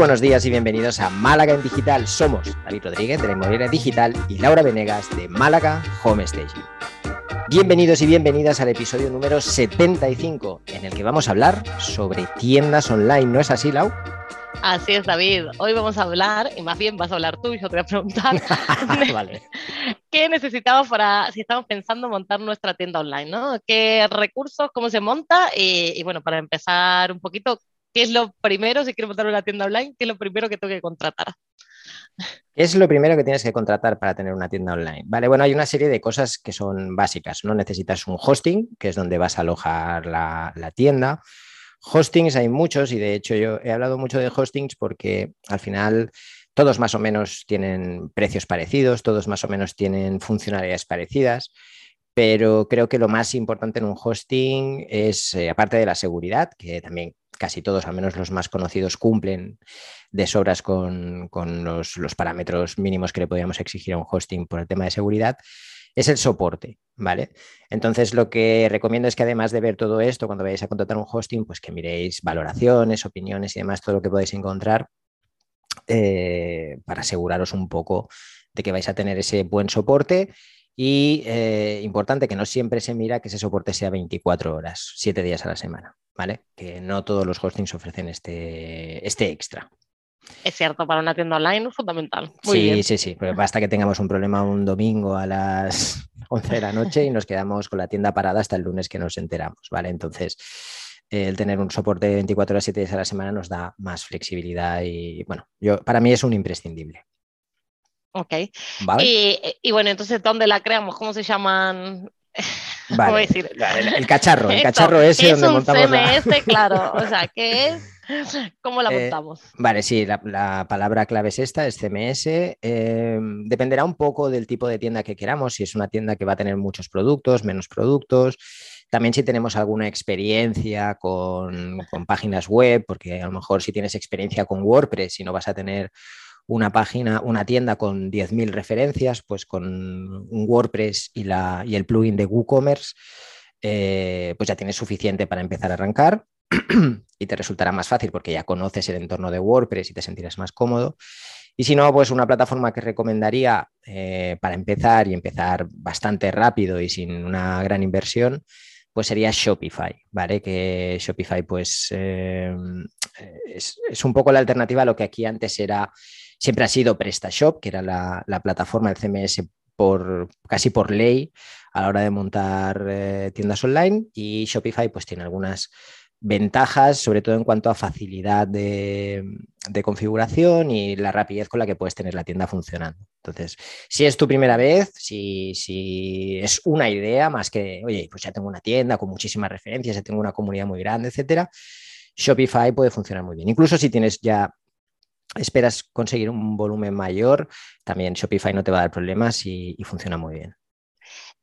buenos días y bienvenidos a Málaga en Digital. Somos David Rodríguez de la Inmobiliaria Digital y Laura Venegas de Málaga Home Station. Bienvenidos y bienvenidas al episodio número 75, en el que vamos a hablar sobre tiendas online. ¿No es así, Lau? Así es, David. Hoy vamos a hablar, y más bien vas a hablar tú, y yo te voy a preguntar vale. qué necesitamos para, si estamos pensando montar nuestra tienda online, ¿no? ¿Qué recursos, cómo se monta? Y, y bueno, para empezar un poquito, ¿qué es lo primero, si quiero montar una tienda online, qué es lo primero que tengo que contratar? ¿Qué es lo primero que tienes que contratar para tener una tienda online? Vale, bueno, hay una serie de cosas que son básicas, ¿no? Necesitas un hosting, que es donde vas a alojar la, tienda. Hostings hay muchos y de hecho yo he hablado mucho de hostings porque al final todos más o menos tienen precios parecidos, todos más o menos tienen funcionalidades parecidas, pero creo que lo más importante en un hosting es, eh, aparte de la seguridad, que también casi todos, al menos los más conocidos, cumplen de sobras con, con los, los, parámetros mínimos que le podríamos exigir a un hosting por el tema de seguridad, es el soporte, ¿vale? Entonces lo que recomiendo es que además de ver todo esto, cuando vayáis a contratar un hosting, pues que miréis valoraciones, opiniones y demás, todo lo que podéis encontrar eh, para aseguraros un poco de que vais a tener ese buen soporte. Y eh, importante que no siempre se mira que ese soporte sea 24 horas, 7 días a la semana, ¿vale? Que no todos los hostings ofrecen este, este extra. Es cierto, para una tienda online es fundamental. sí, sí, sí, pero basta que tengamos un problema un domingo a las 11 de la noche y nos quedamos con la tienda parada hasta el lunes que nos enteramos, ¿vale? Entonces, el tener un soporte de 24 horas, 7 días a la semana nos da más flexibilidad y, bueno, yo, para mí es un imprescindible. Ok. Y, bueno, entonces, ¿dónde la creamos? ¿Cómo se llaman? Vale. Decir? El, cacharro, el cacharro ese donde montamos CMS, claro, o sea, ¿qué es? ¿Cómo la eh, montamos? vale, sí, la, palabra clave es esta, es CMS. Em, dependerá un poco del tipo de tienda que queramos, si es una tienda que va a tener muchos productos, menos productos. También si tenemos alguna experiencia con, con páginas web, porque a lo mejor si tienes experiencia con WordPress y no vas a tener una página, una tienda con 10.000 referencias, pues con un WordPress y, la, y el plugin de WooCommerce, eh, pues ya tienes suficiente para empezar a arrancar y te resultará más fácil porque ya conoces el entorno de WordPress y te sentirás más cómodo. Y si no, pues una plataforma que recomendaría eh, para empezar y empezar bastante rápido y sin una gran inversión, pues sería Shopify, ¿vale? Que Shopify pues eh, es, es, un poco la alternativa a lo que aquí antes era siempre ha sido PrestaShop, que era la, plataforma del CMS por, casi por ley a la hora de montar eh, tiendas online y Shopify pues tiene algunas ventajas, sobre todo en cuanto a facilidad de, configuración y la rapidez con la que puedes tener la tienda funcionando. Entonces, si es tu primera vez, si, si, es una idea más que, oye, pues ya tengo una tienda con muchísimas referencias, ya tengo una comunidad muy grande, etcétera, Shopify puede funcionar muy bien. Incluso si tienes ya esperas conseguir un volumen mayor, también Shopify no te va a dar problemas y, funciona muy bien.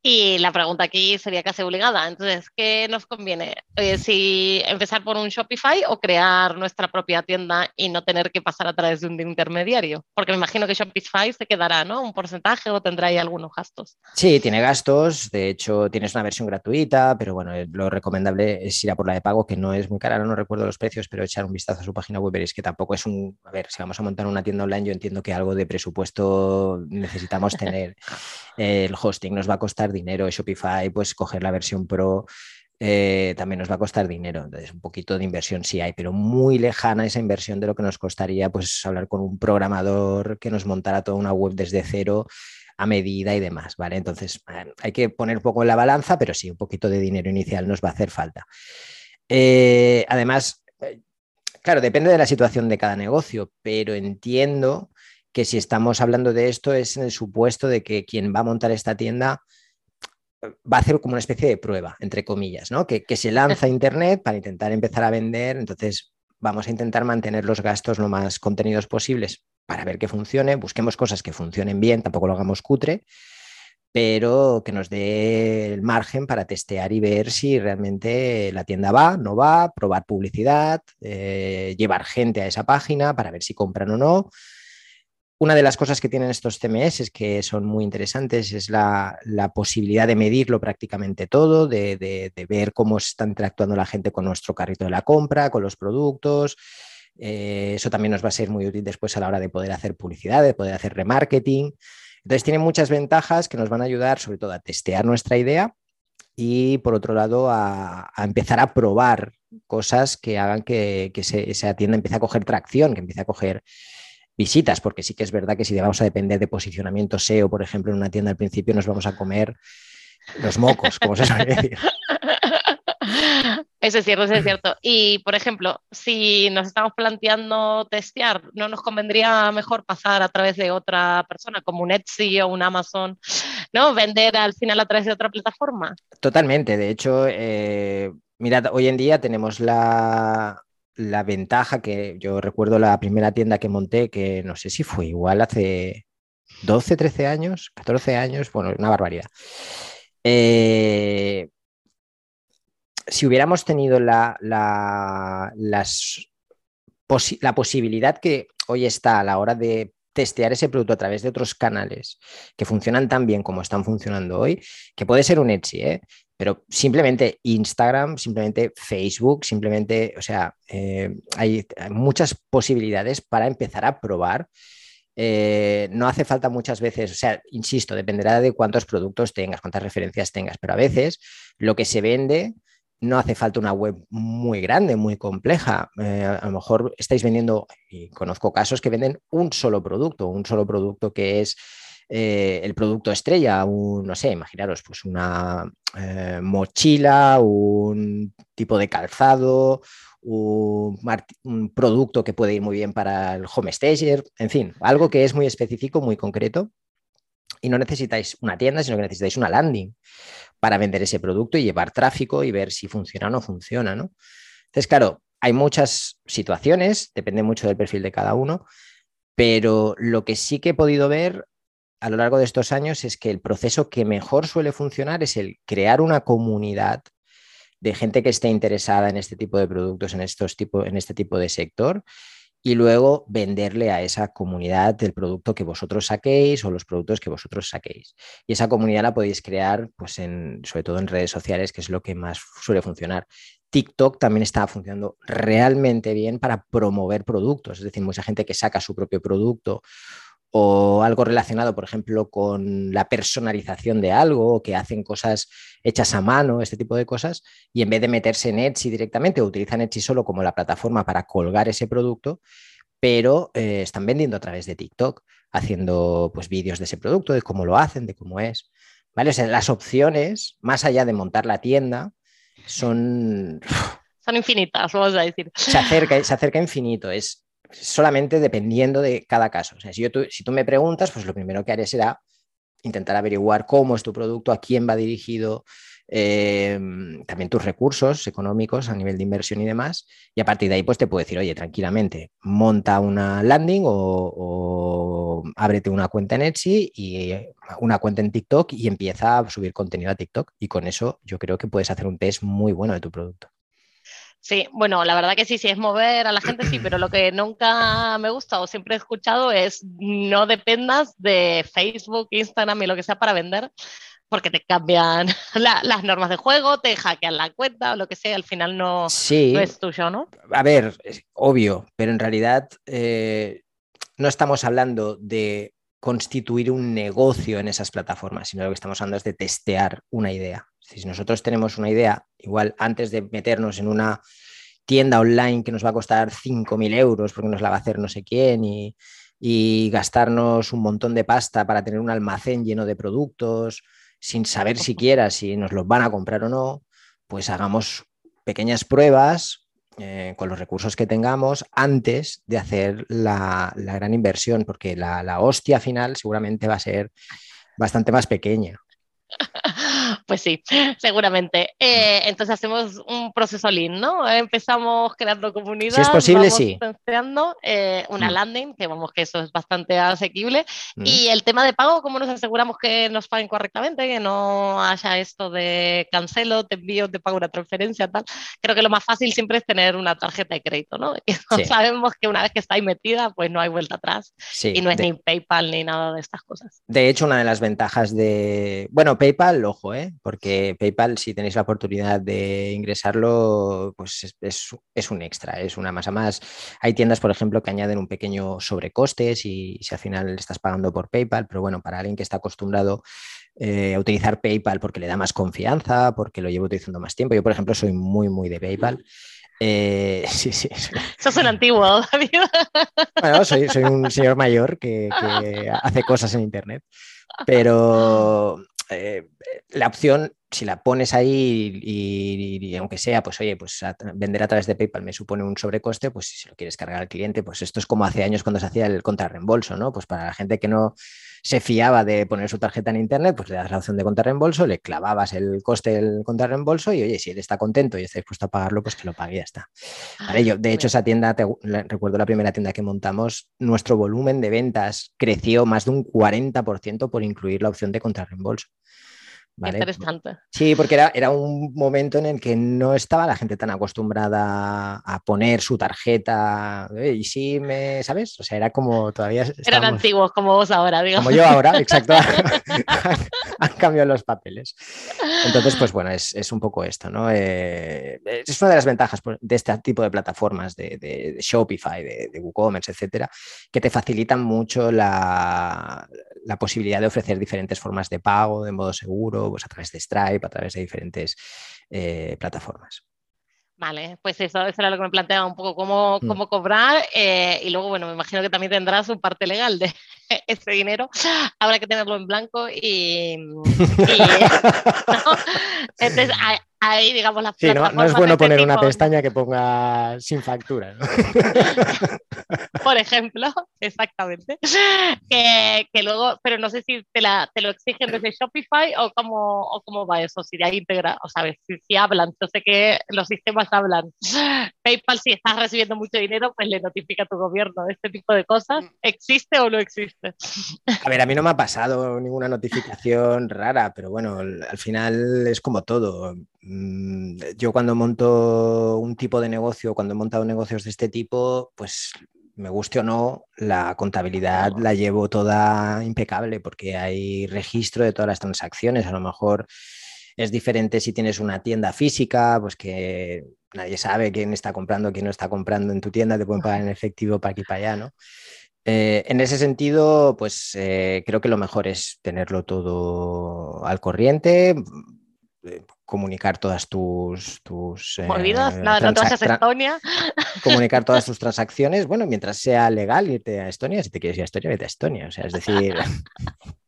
Y la pregunta aquí sería casi obligada. Entonces, ¿qué nos conviene? Eh, si empezar por un Shopify o crear nuestra propia tienda y no tener que pasar a través de un intermediario? Porque me imagino que Shopify se quedará, ¿no? Un porcentaje o tendrá ahí algunos gastos. Sí, tiene gastos. De hecho, tienes una versión gratuita, pero bueno, eh, lo recomendable es ir a por la de pago, que no es muy cara, no recuerdo los precios, pero echar un vistazo a su página web veréis que tampoco es un. A ver, si vamos a montar una tienda online, yo entiendo que algo de presupuesto necesitamos tener. El hosting nos va a costar dinero, Shopify, pues coger la versión Pro eh, también nos va a costar dinero. Entonces, un poquito de inversión sí hay, pero muy lejana esa inversión de lo que nos costaría pues hablar con un programador que nos montara toda una web desde cero a medida y demás, ¿vale? Entonces, hay que poner un poco en la balanza, pero sí, un poquito de dinero inicial nos va a hacer falta. Eh, además, eh, claro, depende de la situación de cada negocio, pero entiendo que si estamos hablando de esto es en el supuesto de que quien va a montar esta tienda va a hacer como una especie de prueba, entre comillas, ¿no? Que, se lanza a Internet para intentar empezar a vender, entonces vamos a intentar mantener los gastos lo más contenidos posibles para ver que funcione, busquemos cosas que funcionen bien, tampoco lo hagamos cutre, pero que nos dé el margen para testear y ver si realmente la tienda va, no va, probar publicidad, eh, llevar gente a esa página para ver si compran o no una de las cosas que tienen estos CMS que son muy interesantes es la, posibilidad de medirlo prácticamente todo, de, ver cómo está interactuando la gente con nuestro carrito de la compra, con los productos, Eh, eso también nos va a ser muy útil después a la hora de poder hacer publicidad, de poder hacer remarketing. Entonces tiene muchas ventajas que nos van a ayudar sobre todo a testear nuestra idea y por otro lado a, empezar a probar cosas que hagan que, esa tienda empiece a coger tracción, que empiece a coger visitas, porque sí que es verdad que si vamos a depender de posicionamiento SEO, por ejemplo, en una tienda al principio, nos vamos a comer los mocos, como se suele decir. Eso es cierto, eso es cierto. Y, por ejemplo, si nos estamos planteando testear, ¿no nos convendría mejor pasar a través de otra persona, como un Etsy o un Amazon, ¿no? Vender al final a través de otra plataforma. Totalmente. De hecho, eh, mirad, hoy en día tenemos la, la ventaja que yo recuerdo la primera tienda que monté, que no sé si fue igual hace 12, 13 años, 14 años, bueno, una barbaridad. Eh, si hubiéramos tenido la, la, la posibilidad que hoy está a la hora de testear ese producto a través de otros canales que funcionan tan bien como están funcionando hoy, que puede ser un Etsy, ¿eh? pero simplemente Instagram, simplemente Facebook, simplemente, o sea, eh, hay, muchas posibilidades para empezar a probar. Eh, no hace falta muchas veces, o sea, insisto, dependerá de cuántos productos tengas, cuántas referencias tengas, pero a veces lo que se vende no hace falta una web muy grande, muy compleja. Eh, a lo mejor estáis vendiendo, y conozco casos que venden un solo producto, un solo producto que es eh, el producto estrella, un, no sé, imaginaros, pues una eh, mochila, un tipo de calzado, un, un, producto que puede ir muy bien para el home stager, en fin, algo que es muy específico, muy concreto. Y no necesitáis una tienda, sino que necesitáis una landing para vender ese producto y llevar tráfico y ver si funciona o no funciona, ¿no? Entonces, claro, hay muchas situaciones, depende mucho del perfil de cada uno, pero lo que sí que he podido ver a lo largo de estos años es que el proceso que mejor suele funcionar es el crear una comunidad de gente que esté interesada en este tipo de productos, en, estos tipo, en este tipo de sector, y luego venderle a esa comunidad el producto que vosotros saquéis o los productos que vosotros saquéis. Y esa comunidad la podéis crear, pues en, sobre todo en redes sociales, que es lo que más suele funcionar. TikTok también está funcionando realmente bien para promover productos, es decir, mucha gente que saca su propio producto o algo relacionado, por ejemplo, con la personalización de algo, o que hacen cosas hechas a mano, este tipo de cosas, y en vez de meterse en Etsy directamente, utilizan Etsy solo como la plataforma para colgar ese producto, pero eh, están vendiendo a través de TikTok, haciendo pues vídeos de ese producto, de cómo lo hacen, de cómo es. ¿Vale? O sea, las opciones, más allá de montar la tienda, son... Son infinitas, vamos a decir. Se acerca, se acerca infinito. Es, solamente dependiendo de cada caso. Si, tú, si tú me preguntas, pues lo primero que haré será intentar averiguar cómo es tu producto, a quién va dirigido, eh, también tus recursos económicos a nivel de inversión y demás. Y a partir de ahí, pues te puedo decir, oye, tranquilamente, monta una landing o, o, ábrete una cuenta en Etsy y una cuenta en TikTok y empieza a subir contenido a TikTok. Y con eso yo creo que puedes hacer un test muy bueno de tu producto. Sí, bueno, la verdad que sí, sí es mover a la gente, sí, pero lo que nunca me gusta o siempre he escuchado es no dependas de Facebook, Instagram y lo que sea para vender, porque te cambian las normas de juego, te hackean la cuenta o lo que sea, al final no, es tuyo, ¿no? A ver, es obvio, pero en realidad eh, no estamos hablando de constituir un negocio en esas plataformas, sino lo que estamos hablando es de testear una idea. Si nosotros tenemos una idea, igual antes de meternos en una tienda online que nos va a costar 5.000 euros porque nos la va a hacer no sé quién y, gastarnos un montón de pasta para tener un almacén lleno de productos sin saber siquiera si nos los van a comprar o no, pues hagamos pequeñas pruebas eh, con los recursos que tengamos antes de hacer la, gran inversión, porque la, la hostia final seguramente va a ser bastante más pequeña. Pues sí, seguramente. Eh, entonces hacemos un proceso lean, ¿no? Empezamos creando comunidad. Si es posible, sí. Eh, una mm. landing, que vamos que eso es bastante asequible. Mm. Y el tema de pago, ¿cómo nos aseguramos que nos paguen correctamente? Que no haya esto de cancelo, te envío, te pago una transferencia, tal. Creo que lo más fácil siempre es tener una tarjeta de crédito, ¿no? sabemos que una vez que está ahí metida, pues no hay vuelta atrás. y no es ni PayPal ni nada de estas cosas. De hecho, una de las ventajas de. Bueno, PayPal, ojo, ¿eh? Porque PayPal, si tenéis la oportunidad de ingresarlo, pues es, un extra, es una masa más. Hay tiendas, por ejemplo, que añaden un pequeño sobrecoste si, si al final estás pagando por PayPal, pero bueno, para alguien que está acostumbrado eh, a utilizar PayPal porque le da más confianza, porque lo llevo utilizando más tiempo. Yo, por ejemplo, soy muy, muy de PayPal. Eh, sí, sí. Sos un antiguo, David. Bueno, soy, un señor mayor que, hace cosas en Internet, pero eh, la opción, si la pones ahí y, aunque sea, pues oye, pues vender a través de PayPal me supone un sobrecoste, pues si lo quieres cargar al cliente, pues esto es como hace años cuando se hacía el contrarreembolso, ¿no? Pues para la gente que no se fiaba de poner su tarjeta en internet, pues le das la opción de contrarreembolso, le clavabas el coste del contrarreembolso y oye, si él está contento y está dispuesto a pagarlo, pues que lo pague y ya está. yo, de hecho, esa tienda, recuerdo la primera tienda que montamos, nuestro volumen de ventas creció más de un 40% por incluir la opción de contrarreembolso. Interesante. Sí, porque era, era, un momento en el que no estaba la gente tan acostumbrada a poner su tarjeta. Y sí, me, ¿sabes? O sea, era como todavía. Eran antiguos como vos ahora, digamos. Como yo ahora, exacto. han, cambiado los papeles. Entonces, pues bueno, es, es un poco esto, ¿no? Eh, es una de las ventajas pues, de este tipo de plataformas, de, de, Shopify, de, de, WooCommerce, etcétera, que te facilitan mucho la, la posibilidad de ofrecer diferentes formas de pago de modo seguro pues a través de Stripe, a través de diferentes eh, plataformas. Vale, pues eso, eso era lo que me planteaba un poco, cómo, mm. cómo cobrar eh, y luego, bueno, me imagino que también tendrás su parte legal de ese dinero, habrá que tenerlo en blanco y... Entonces, ahí, digamos, la sí, no, es bueno poner una pestaña que ponga sin factura. Por ejemplo, exactamente. Que, luego, pero no sé si te, la, te lo exigen desde Shopify o cómo, o cómo va eso, si hay integra, o sabes, si, si, hablan. Yo sé que los sistemas hablan. PayPal, si estás recibiendo mucho dinero, pues le notifica a tu gobierno. Este tipo de cosas, mm. ¿existe o no existe? A ver, a mí no me ha pasado ninguna notificación rara, pero bueno, al final es como todo. Mm, yo cuando monto un tipo de negocio, cuando he montado negocios de este tipo, pues me guste o no, la contabilidad la llevo toda impecable porque hay registro de todas las transacciones. A lo mejor es diferente si tienes una tienda física, pues que nadie sabe quién está comprando, quién no está comprando en tu tienda, te pueden pagar en efectivo para aquí para allá, ¿no? Eh, en ese sentido, pues eh, creo que lo mejor es tenerlo todo al corriente, eh, comunicar todas tus... tus Estonia. Comunicar todas tus transacciones, bueno, mientras sea legal irte a Estonia, si te quieres ir a Estonia, vete a Estonia. O sea, es decir,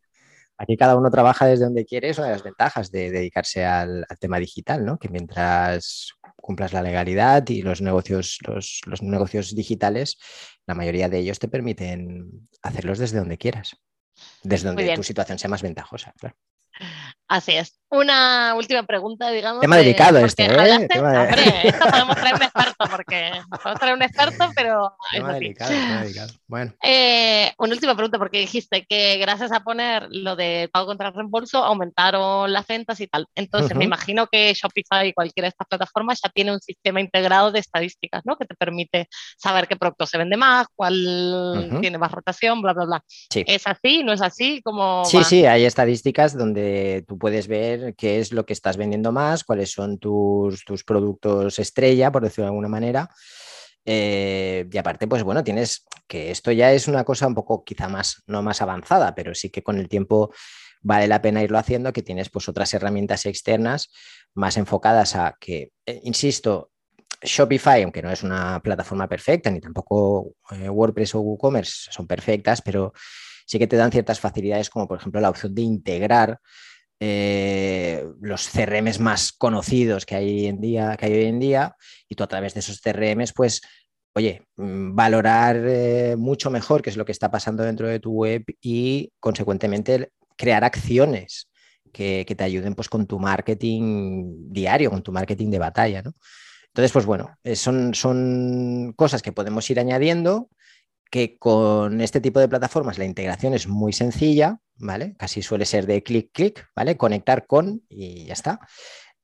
aquí cada uno trabaja desde donde quiere, es una de las ventajas de dedicarse al, tema digital, ¿no? Que mientras cumplas la legalidad y los negocios, los, los negocios digitales, la mayoría de ellos te permiten hacerlos desde donde quieras, desde donde tu situación sea más ventajosa, claro. Así es. Una última pregunta, digamos. Tema delicado este, ¿eh? Tema Hombre, esto podemos traer un experto, porque podemos traer un experto, pero. Tema delicado, tema delicado. Bueno. Eh, una última pregunta, porque dijiste que gracias a poner lo de pago contra reembolso aumentaron las ventas y tal. Entonces, me imagino que Shopify y cualquiera de estas plataformas ya tiene un sistema integrado de estadísticas, ¿no? Que te permite saber qué producto se vende más, cuál tiene más rotación, bla, bla, bla. Sí. ¿Es así? ¿No es así? como sí, sí, hay estadísticas donde tú puedes ver qué es lo que estás vendiendo más, cuáles son tus, productos estrella, por decirlo de alguna manera. Eh, y aparte, pues bueno, tienes que esto ya es una cosa un poco quizá más, no más avanzada, pero sí que con el tiempo vale la pena irlo haciendo, que tienes pues otras herramientas externas más enfocadas a que, eh, insisto, Shopify, aunque no es una plataforma perfecta, ni tampoco eh, WordPress o WooCommerce son perfectas, pero sí que te dan ciertas facilidades, como por ejemplo la opción de integrar eh, los CRMs más conocidos que hay, en día, que hay hoy en día y tú a través de esos CRMs, pues, oye, mm, valorar eh, mucho mejor qué es lo que está pasando dentro de tu web y, consecuentemente, crear acciones que, te ayuden pues, con tu marketing diario, con tu marketing de batalla, Entonces, pues bueno, eh, son, son cosas que podemos ir añadiendo que con este tipo de plataformas la integración es muy sencilla, ¿vale? Casi suele ser de clic, clic, ¿vale? Conectar con y ya está.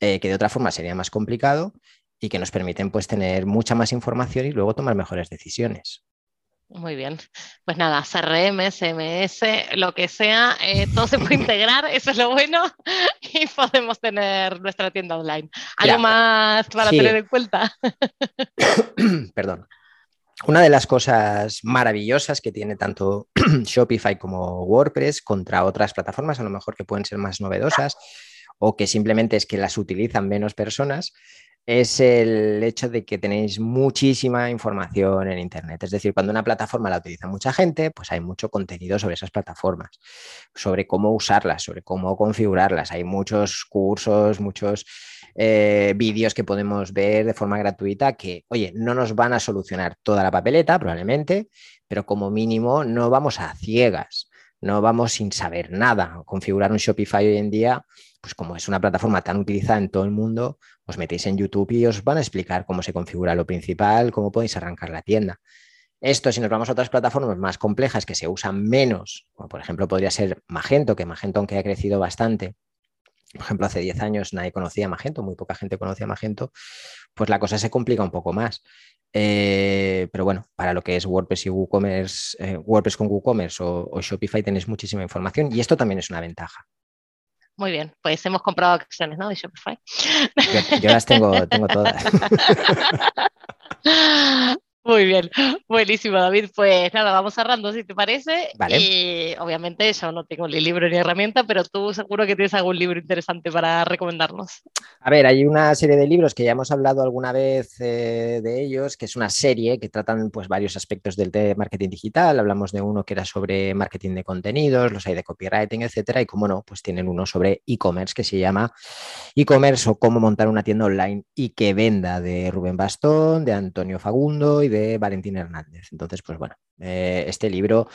Eh, que de otra forma sería más complicado y que nos permiten pues tener mucha más información y luego tomar mejores decisiones. Muy bien. Pues nada, CRM, SMS, lo que sea, eh, todo se puede integrar, eso es lo bueno, y podemos tener nuestra tienda online. ¿Algo más para tener en cuenta? Perdón. Una de las cosas maravillosas que tiene tanto Shopify como WordPress contra otras plataformas, a lo mejor que pueden ser más novedosas o que simplemente es que las utilizan menos personas, es el hecho de que tenéis muchísima información en Internet. Es decir, cuando una plataforma la utiliza mucha gente, pues hay mucho contenido sobre esas plataformas, sobre cómo usarlas, sobre cómo configurarlas. Hay muchos cursos, muchos eh, vídeos que podemos ver de forma gratuita que, oye, no nos van a solucionar toda la papeleta, probablemente, pero como mínimo no vamos a ciegas no vamos sin saber nada. Configurar un Shopify hoy en día, pues como es una plataforma tan utilizada en todo el mundo, os metéis en YouTube y os van a explicar cómo se configura lo principal, cómo podéis arrancar la tienda. Esto, si nos vamos a otras plataformas más complejas que se usan menos, como por ejemplo podría ser Magento, que Magento aunque ha crecido bastante, por ejemplo, hace 10 años nadie conocía Magento, muy poca gente conocía Magento, pues la cosa se complica un poco más. Eh, pero bueno, para lo que es WordPress y WooCommerce, eh, WordPress con WooCommerce o, o, Shopify tenéis muchísima información y esto también es una ventaja. Muy bien, pues hemos comprado acciones, ¿no? De Shopify. Yo, las tengo, tengo todas. Muy bien, buenísimo David. Pues nada, vamos cerrando si te parece. Vale. Y obviamente yo no tengo ni libro ni herramienta, pero tú seguro que tienes algún libro interesante para recomendarnos. A ver, hay una serie de libros que ya hemos hablado alguna vez eh, de ellos, que es una serie que tratan pues varios aspectos del marketing digital. Hablamos de uno que era sobre marketing de contenidos, los hay de copywriting, etcétera, y como no, pues tienen uno sobre e-commerce que se llama e-commerce o cómo montar una tienda online y que venda de Rubén Bastón, de Antonio Fagundo y de Valentín Hernández. Entonces, pues bueno, eh, este libro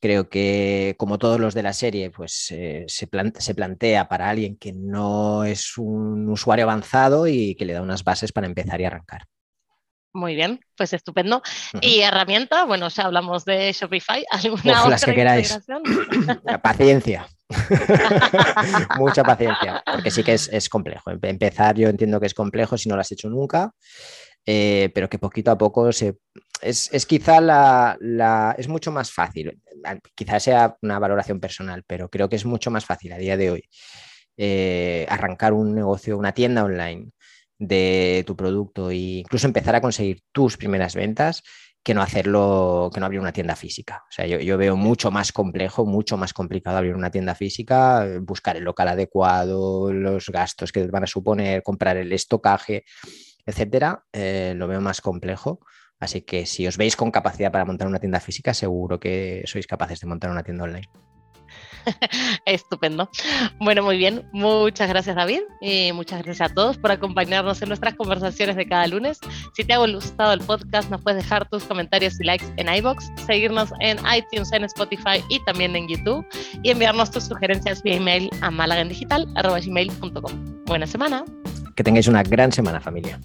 creo que como todos los de la serie, pues eh, se, se, plantea para alguien que no es un usuario avanzado y que le da unas bases para empezar y arrancar. Muy bien, pues estupendo. Y herramienta, bueno, ya hablamos de Shopify, ¿alguna otra las que queráis. paciencia. Mucha paciencia, porque sí que es, es, complejo. Empezar, yo entiendo que es complejo si no lo has hecho nunca. Eh, pero que poquito a poco se, es, quizá la, es mucho más fácil, quizás sea una valoración personal, pero creo que es mucho más fácil a día de hoy eh, arrancar un negocio, una tienda online de tu producto e incluso empezar a conseguir tus primeras ventas que no hacerlo, que no abrir una tienda física. O sea, yo, yo, veo mucho más complejo, mucho más complicado abrir una tienda física, buscar el local adecuado, los gastos que van a suponer, comprar el estocaje etcétera, eh, lo veo más complejo. Así que si os veis con capacidad para montar una tienda física, seguro que sois capaces de montar una tienda online. Estupendo. Bueno, muy bien. Muchas gracias, David. Y muchas gracias a todos por acompañarnos en nuestras conversaciones de cada lunes. Si te ha gustado el podcast, nos puedes dejar tus comentarios y likes en iBox, seguirnos en iTunes, en Spotify y también en YouTube y enviarnos tus sugerencias vía email a malagendigital.com. Buena semana. Que tengáis una gran semana, familia.